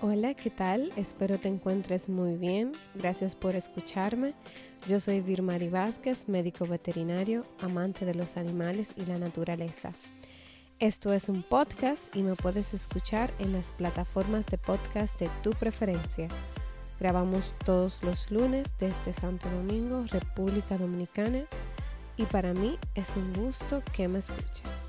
Hola, ¿qué tal? Espero te encuentres muy bien. Gracias por escucharme. Yo soy Virmari Vázquez, médico veterinario, amante de los animales y la naturaleza. Esto es un podcast y me puedes escuchar en las plataformas de podcast de tu preferencia. Grabamos todos los lunes desde Santo Domingo, República Dominicana, y para mí es un gusto que me escuches.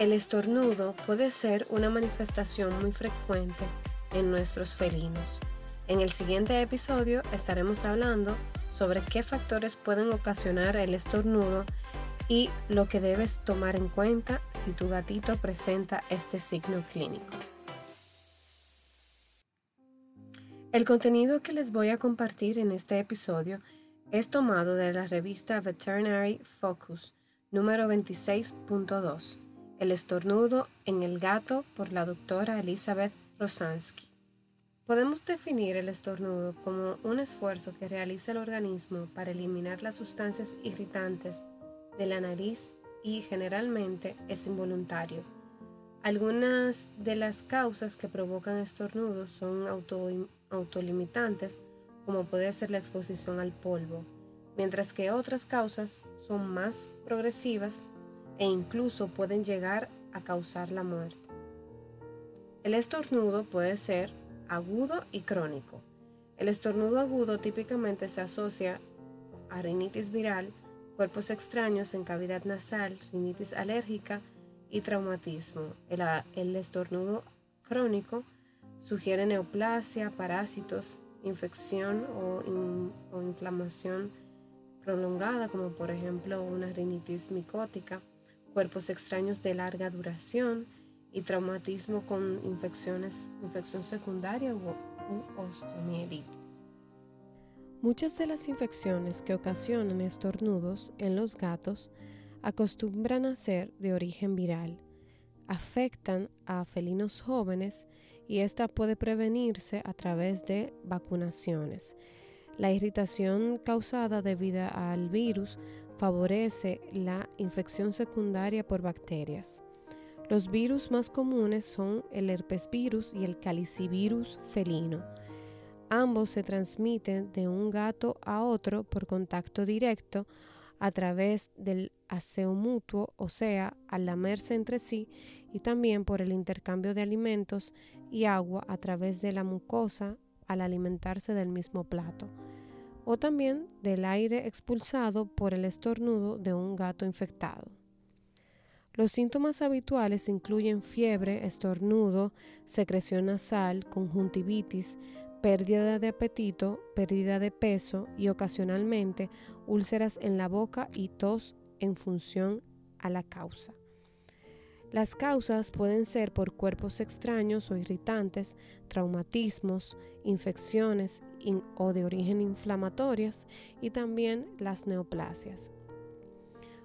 El estornudo puede ser una manifestación muy frecuente en nuestros felinos. En el siguiente episodio estaremos hablando sobre qué factores pueden ocasionar el estornudo y lo que debes tomar en cuenta si tu gatito presenta este signo clínico. El contenido que les voy a compartir en este episodio es tomado de la revista Veterinary Focus número 26.2 el estornudo en el gato por la doctora Elizabeth Rosansky. Podemos definir el estornudo como un esfuerzo que realiza el organismo para eliminar las sustancias irritantes de la nariz y generalmente es involuntario. Algunas de las causas que provocan estornudos son autolimitantes, como puede ser la exposición al polvo, mientras que otras causas son más progresivas e incluso pueden llegar a causar la muerte. El estornudo puede ser agudo y crónico. El estornudo agudo típicamente se asocia a rinitis viral, cuerpos extraños en cavidad nasal, rinitis alérgica y traumatismo. El, estornudo crónico sugiere neoplasia, parásitos, infección o, o inflamación prolongada, como por ejemplo una rinitis micótica cuerpos extraños de larga duración y traumatismo con infecciones, infección secundaria u, osteomielitis. Muchas de las infecciones que ocasionan estornudos en los gatos acostumbran a ser de origen viral, afectan a felinos jóvenes y esta puede prevenirse a través de vacunaciones. La irritación causada debido al virus favorece la infección secundaria por bacterias. Los virus más comunes son el herpes virus y el calicivirus felino. Ambos se transmiten de un gato a otro por contacto directo a través del aseo mutuo, o sea, al lamerse entre sí, y también por el intercambio de alimentos y agua a través de la mucosa al alimentarse del mismo plato o también del aire expulsado por el estornudo de un gato infectado. Los síntomas habituales incluyen fiebre, estornudo, secreción nasal, conjuntivitis, pérdida de apetito, pérdida de peso y ocasionalmente úlceras en la boca y tos en función a la causa. Las causas pueden ser por cuerpos extraños o irritantes, traumatismos, infecciones o de origen inflamatorias y también las neoplasias.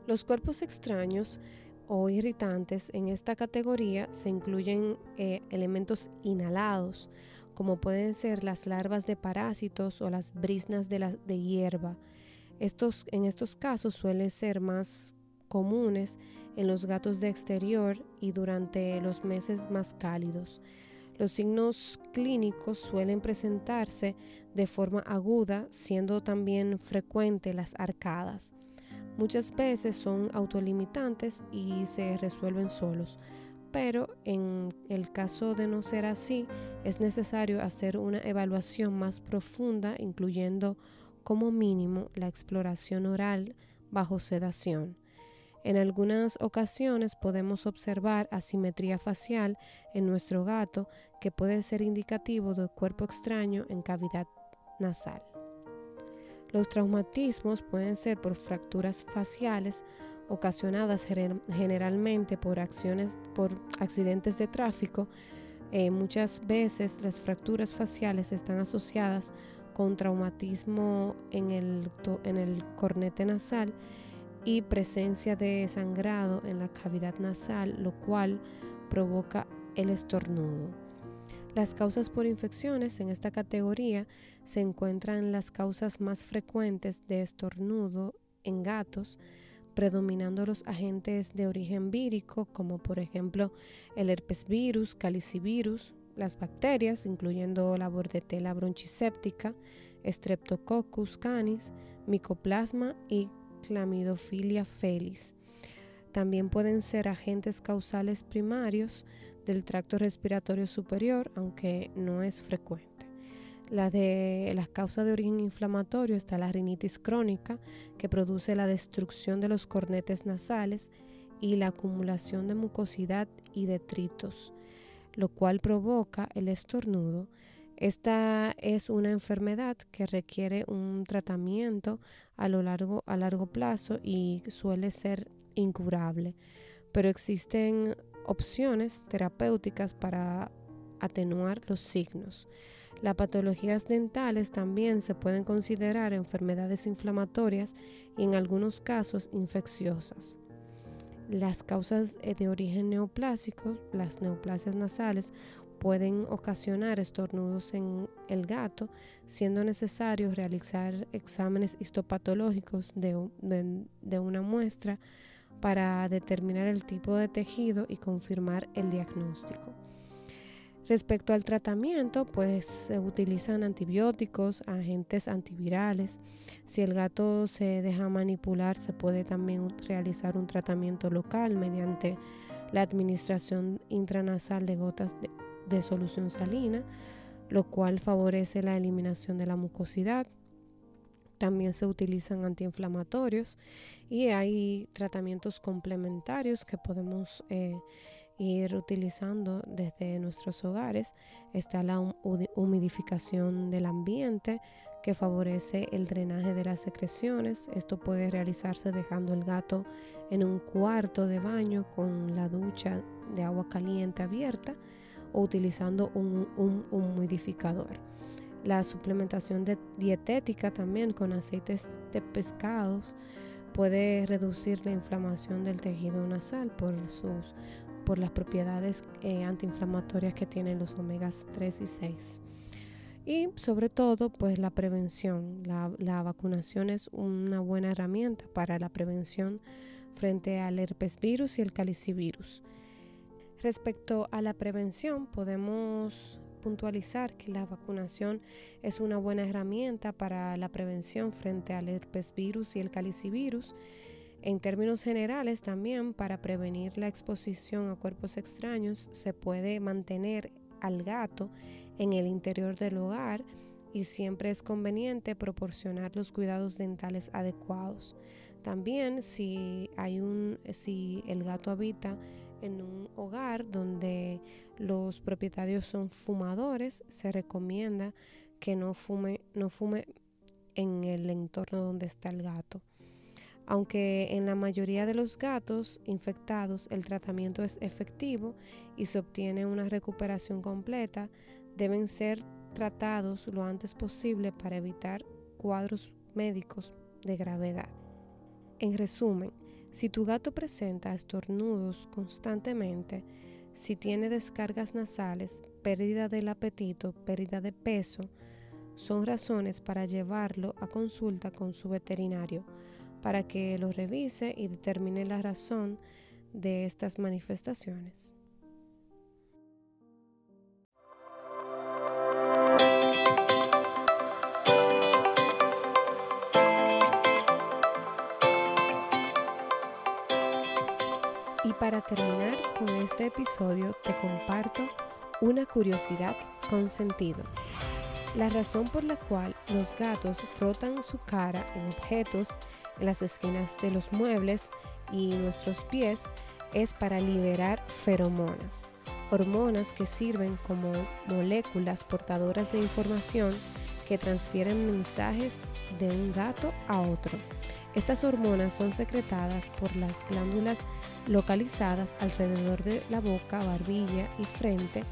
Los cuerpos extraños o irritantes en esta categoría se incluyen eh, elementos inhalados, como pueden ser las larvas de parásitos o las brisnas de, de hierba. Estos, en estos casos suelen ser más comunes en los gatos de exterior y durante los meses más cálidos. Los signos clínicos suelen presentarse de forma aguda, siendo también frecuente las arcadas. Muchas veces son autolimitantes y se resuelven solos, pero en el caso de no ser así, es necesario hacer una evaluación más profunda, incluyendo como mínimo la exploración oral bajo sedación. En algunas ocasiones podemos observar asimetría facial en nuestro gato que puede ser indicativo de cuerpo extraño en cavidad nasal. Los traumatismos pueden ser por fracturas faciales ocasionadas generalmente por acciones por accidentes de tráfico. Eh, muchas veces las fracturas faciales están asociadas con traumatismo en el, en el cornete nasal y presencia de sangrado en la cavidad nasal, lo cual provoca el estornudo. Las causas por infecciones en esta categoría se encuentran las causas más frecuentes de estornudo en gatos, predominando los agentes de origen vírico, como por ejemplo el herpes virus, calicivirus, las bacterias, incluyendo la bordetella bronchiséptica, Streptococcus canis, Mycoplasma y Clamidofilia felis. También pueden ser agentes causales primarios del tracto respiratorio superior, aunque no es frecuente. La de las causas de origen inflamatorio está la rinitis crónica, que produce la destrucción de los cornetes nasales y la acumulación de mucosidad y detritos, lo cual provoca el estornudo. Esta es una enfermedad que requiere un tratamiento a lo largo a largo plazo y suele ser incurable, pero existen opciones terapéuticas para atenuar los signos. Las patologías dentales también se pueden considerar enfermedades inflamatorias y en algunos casos infecciosas. Las causas eh, de origen neoplásico, las neoplasias nasales, pueden ocasionar estornudos en el gato, siendo necesario realizar exámenes histopatológicos de, de una muestra para determinar el tipo de tejido y confirmar el diagnóstico. Respecto al tratamiento, pues se utilizan antibióticos, agentes antivirales. Si el gato se deja manipular, se puede también realizar un tratamiento local mediante la administración intranasal de gotas de, de solución salina, lo cual favorece la eliminación de la mucosidad. También se utilizan antiinflamatorios y hay tratamientos complementarios que podemos eh, ir utilizando desde nuestros hogares. Está la humidificación del ambiente que favorece el drenaje de las secreciones. Esto puede realizarse dejando el gato en un cuarto de baño con la ducha de agua caliente abierta o utilizando un, un humidificador. La suplementación dietética también con aceites de pescados puede reducir la inflamación del tejido nasal por sus por las propiedades eh, antiinflamatorias que tienen los omegas 3 y 6. Y sobre todo, pues la prevención. La, la, vacunación es una buena herramienta para la prevención frente al herpes virus y el calicivirus. Respecto a la prevención, podemos puntualizar que la vacunación es una buena herramienta para la prevención frente al herpes virus y el calicivirus en términos generales, también para prevenir la exposición a cuerpos extraños, se puede mantener al gato en el interior del hogar y siempre es conveniente proporcionar los cuidados dentales adecuados. También si hay un si el gato habita en un hogar donde los propietarios son fumadores, se recomienda que no fume no fume en el entorno donde está el gato. Aunque en la mayoría de los gatos infectados el tratamiento es efectivo y se obtiene una recuperación completa, deben ser tratados lo antes posible para evitar cuadros médicos de gravedad. En resumen, si tu gato presenta estornudos constantemente, si tiene descargas nasales, pérdida del apetito, pérdida de peso, son razones para llevarlo a consulta con su veterinario para que lo revise y determine la razón de estas manifestaciones. Para terminar con este episodio te comparto una curiosidad con sentido. La razón por la cual los gatos frotan su cara en objetos en las esquinas de los muebles y nuestros pies es para liberar feromonas, hormonas que sirven como moléculas portadoras de información que transfieren mensajes de un gato a otro. Estas hormonas son secretadas por las glándulas localizadas alrededor de la boca, barbilla y frente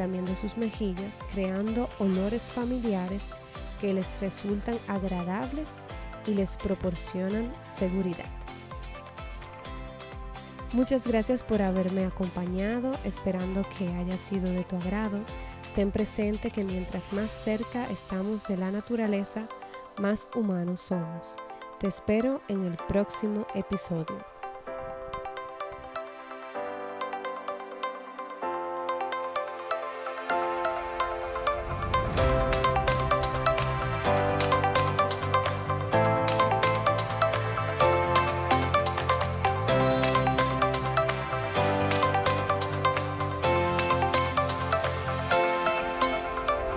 también de sus mejillas, creando olores familiares que les resultan agradables y les proporcionan seguridad. Muchas gracias por haberme acompañado, esperando que haya sido de tu agrado. Ten presente que mientras más cerca estamos de la naturaleza, más humanos somos. Te espero en el próximo episodio.